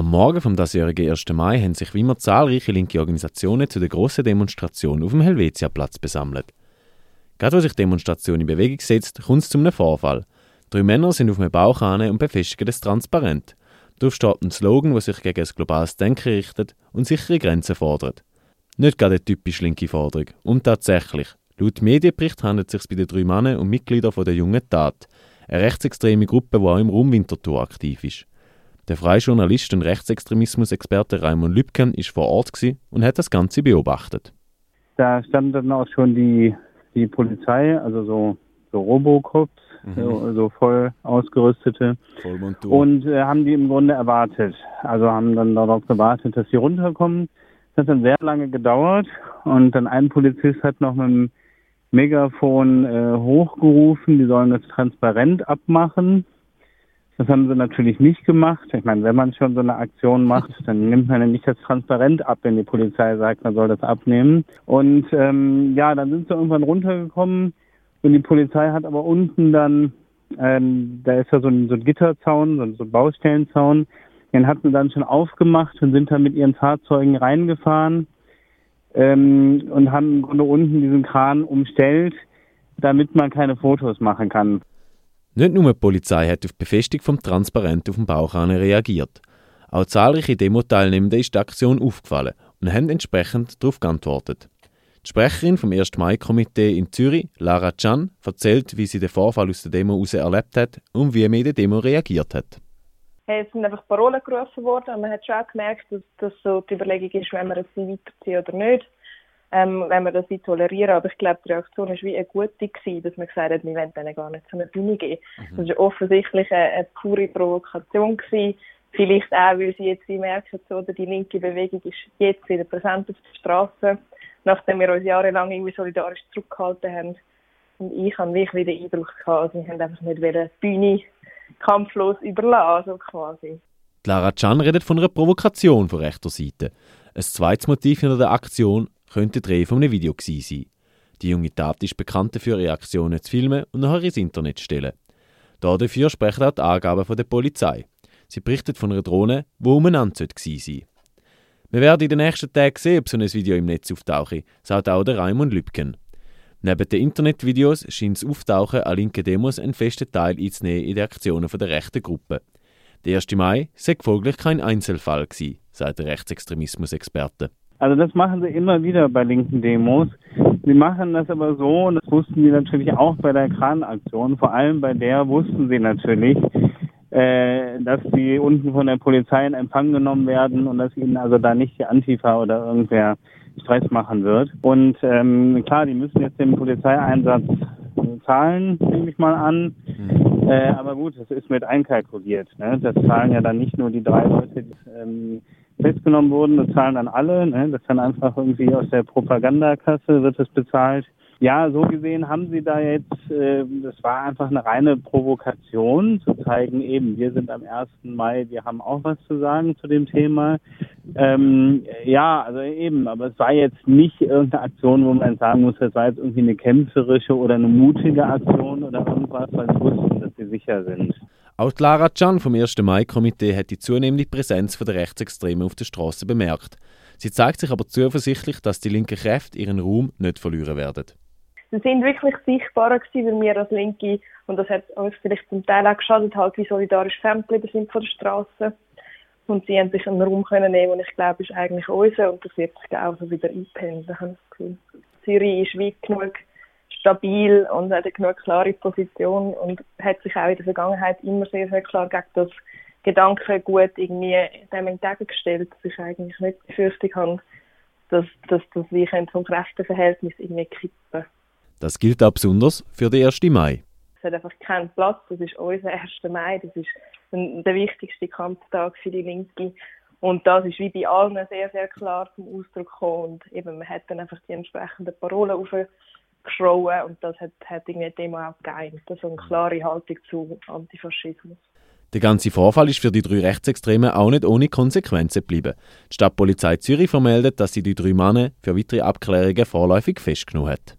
Am Morgen vom diesjährigen 1. Mai haben sich wie immer zahlreiche linke Organisationen zu der grossen Demonstration auf dem Helvetiaplatz besammelt. Gerade als sich die Demonstration in Bewegung setzt, kommt es zu einem Vorfall. Drei Männer sind auf einem Bauch und befestigen das Transparent. Darauf steht ein Slogan, der sich gegen ein globales Denken richtet und sichere Grenzen fordert. Nicht gerade eine typisch linke Forderung. Und tatsächlich, laut Medienbericht handelt es sich bei den drei Männern um Mitglieder der Jungen Tat, eine rechtsextreme Gruppe, die auch im Raum Winterthur aktiv ist. Der freie Journalist und Rechtsextremismus-Experte Raimund Lübken ist vor Ort und hat das Ganze beobachtet. Da stand dann auch schon die, die Polizei, also so, so Robocops, mhm. so, so, voll ausgerüstete. Vollmontur. Und äh, haben die im Grunde erwartet. Also haben dann darauf gewartet, dass sie runterkommen. Das hat dann sehr lange gedauert und dann ein Polizist hat noch mit dem Megafon äh, hochgerufen, die sollen das transparent abmachen. Das haben sie natürlich nicht gemacht. Ich meine, wenn man schon so eine Aktion macht, dann nimmt man ja nicht das Transparent ab, wenn die Polizei sagt, man soll das abnehmen. Und ähm, ja, dann sind sie irgendwann runtergekommen und die Polizei hat aber unten dann, ähm, da ist ja so ein, so ein Gitterzaun, so ein, so ein Baustellenzaun, den hatten sie dann schon aufgemacht und sind dann mit ihren Fahrzeugen reingefahren ähm, und haben im Grunde unten diesen Kran umstellt, damit man keine Fotos machen kann. Nicht nur die Polizei hat auf die Befestigung vom Transparent auf dem Bauchhahn reagiert. Auch zahlreiche Demo-Teilnehmenden ist die Aktion aufgefallen und haben entsprechend darauf geantwortet. Die Sprecherin vom 1. Mai-Komitee in Zürich, Lara Chan, erzählt, wie sie den Vorfall aus der Demo heraus erlebt hat und wie man in der Demo reagiert hat. Hey, es sind einfach Parolen gerufen worden und man hat schon gemerkt, dass das so die Überlegung ist, wenn wir es weiterziehen oder nicht ähm, wenn wir das wie tolerieren. Aber ich glaube, die Reaktion war wie eine gute gewesen, dass man gesagt hat, wir wollen denen gar nicht zu einer Bühne gehen. Mhm. Das war offensichtlich eine, eine pure Provokation gewesen. Vielleicht auch, weil sie jetzt wie merken, so, die linke Bewegung ist jetzt wieder präsent auf der Straße, nachdem wir uns jahrelang irgendwie solidarisch zurückgehalten haben. Und ich habe wirklich den Eindruck gehabt, sie haben einfach nicht die Bühne kampflos überlassen, so quasi. Lara Chan redet von einer Provokation von rechter Seite. Ein zweites Motiv hinter der Aktion könnte der Dreh von einem Video gewesen sein. Die junge Tat ist bekannt dafür, Reaktionen zu filmen und nachher ins Internet zu stellen. Dafür sprechen auch die Angaben der Polizei. Sie berichtet von einer Drohne, die umeinander gewesen sein Wir werden in den nächsten Tagen sehen, ob so ein Video im Netz auftauche, sagt auch der Raimund Lübken. Neben den Internetvideos scheint das Auftauchen an linken Demos einen festen Teil einzunehmen in den Aktionen der rechten Gruppe. Der 1. Mai sei folglich kein Einzelfall gewesen, sagt der Rechtsextremismus-Experte. Also das machen sie immer wieder bei linken Demos. Sie machen das aber so, und das wussten sie natürlich auch bei der Kranaktion, vor allem bei der wussten sie natürlich, äh, dass sie unten von der Polizei in Empfang genommen werden und dass ihnen also da nicht die Antifa oder irgendwer Stress machen wird. Und ähm, klar, die müssen jetzt den Polizeieinsatz zahlen, nehme ich mal an. Mhm. Äh, aber gut, das ist mit einkalkuliert. Ne? Das zahlen ja dann nicht nur die drei Leute, die ähm, festgenommen wurden, das zahlen dann alle. Ne? Das dann einfach irgendwie aus der Propagandakasse wird es bezahlt. Ja, so gesehen haben sie da jetzt, äh, das war einfach eine reine Provokation, zu zeigen, eben, wir sind am 1. Mai, wir haben auch was zu sagen zu dem Thema. Ähm, ja, also eben, aber es war jetzt nicht irgendeine Aktion, wo man sagen muss, das war jetzt irgendwie eine kämpferische oder eine mutige Aktion oder irgendwas, weil sie wussten, dass sie sicher sind. Auch Lara Can vom 1. Mai-Komitee hat die zunehmende Präsenz der Rechtsextremen auf der Straße bemerkt. Sie zeigt sich aber zuversichtlich, dass die linken Kräfte ihren Raum nicht verlieren werden. Sie sind wirklich sichtbarer gewesen, weil wir als Linke, und das hat uns vielleicht zum Teil auch geschadet, halt wie solidarisch ferngeblieben sind von der Straße. Und sie haben sich einen Raum können nehmen, und ich glaube, ist eigentlich unser, und das wird sich auch so wieder einpendeln, habe ich ist weit genug stabil und hat eine genug klare Position und hat sich auch in der Vergangenheit immer sehr, sehr klar gegen das Gedankengut irgendwie dem entgegengestellt, dass ich eigentlich nicht die Befürchtung habe, dass, dass, dass wir vom Kräfteverhältnis irgendwie kippen Das gilt auch besonders für den 1. Mai. Es hat einfach keinen Platz, das ist unser 1. Mai, das ist der wichtigste Kampftag für die Linke. Und das ist wie bei allen sehr, sehr klar zum Ausdruck gekommen. Und eben, man hat dann einfach die entsprechenden Parolen aufgeschrieben und das hat, hat irgendwie Demo auch geeint. Also eine klare Haltung zu Antifaschismus. Der ganze Vorfall ist für die drei Rechtsextremen auch nicht ohne Konsequenzen geblieben. Die Stadtpolizei Zürich vermeldet, dass sie die drei Männer für weitere Abklärungen vorläufig festgenommen hat.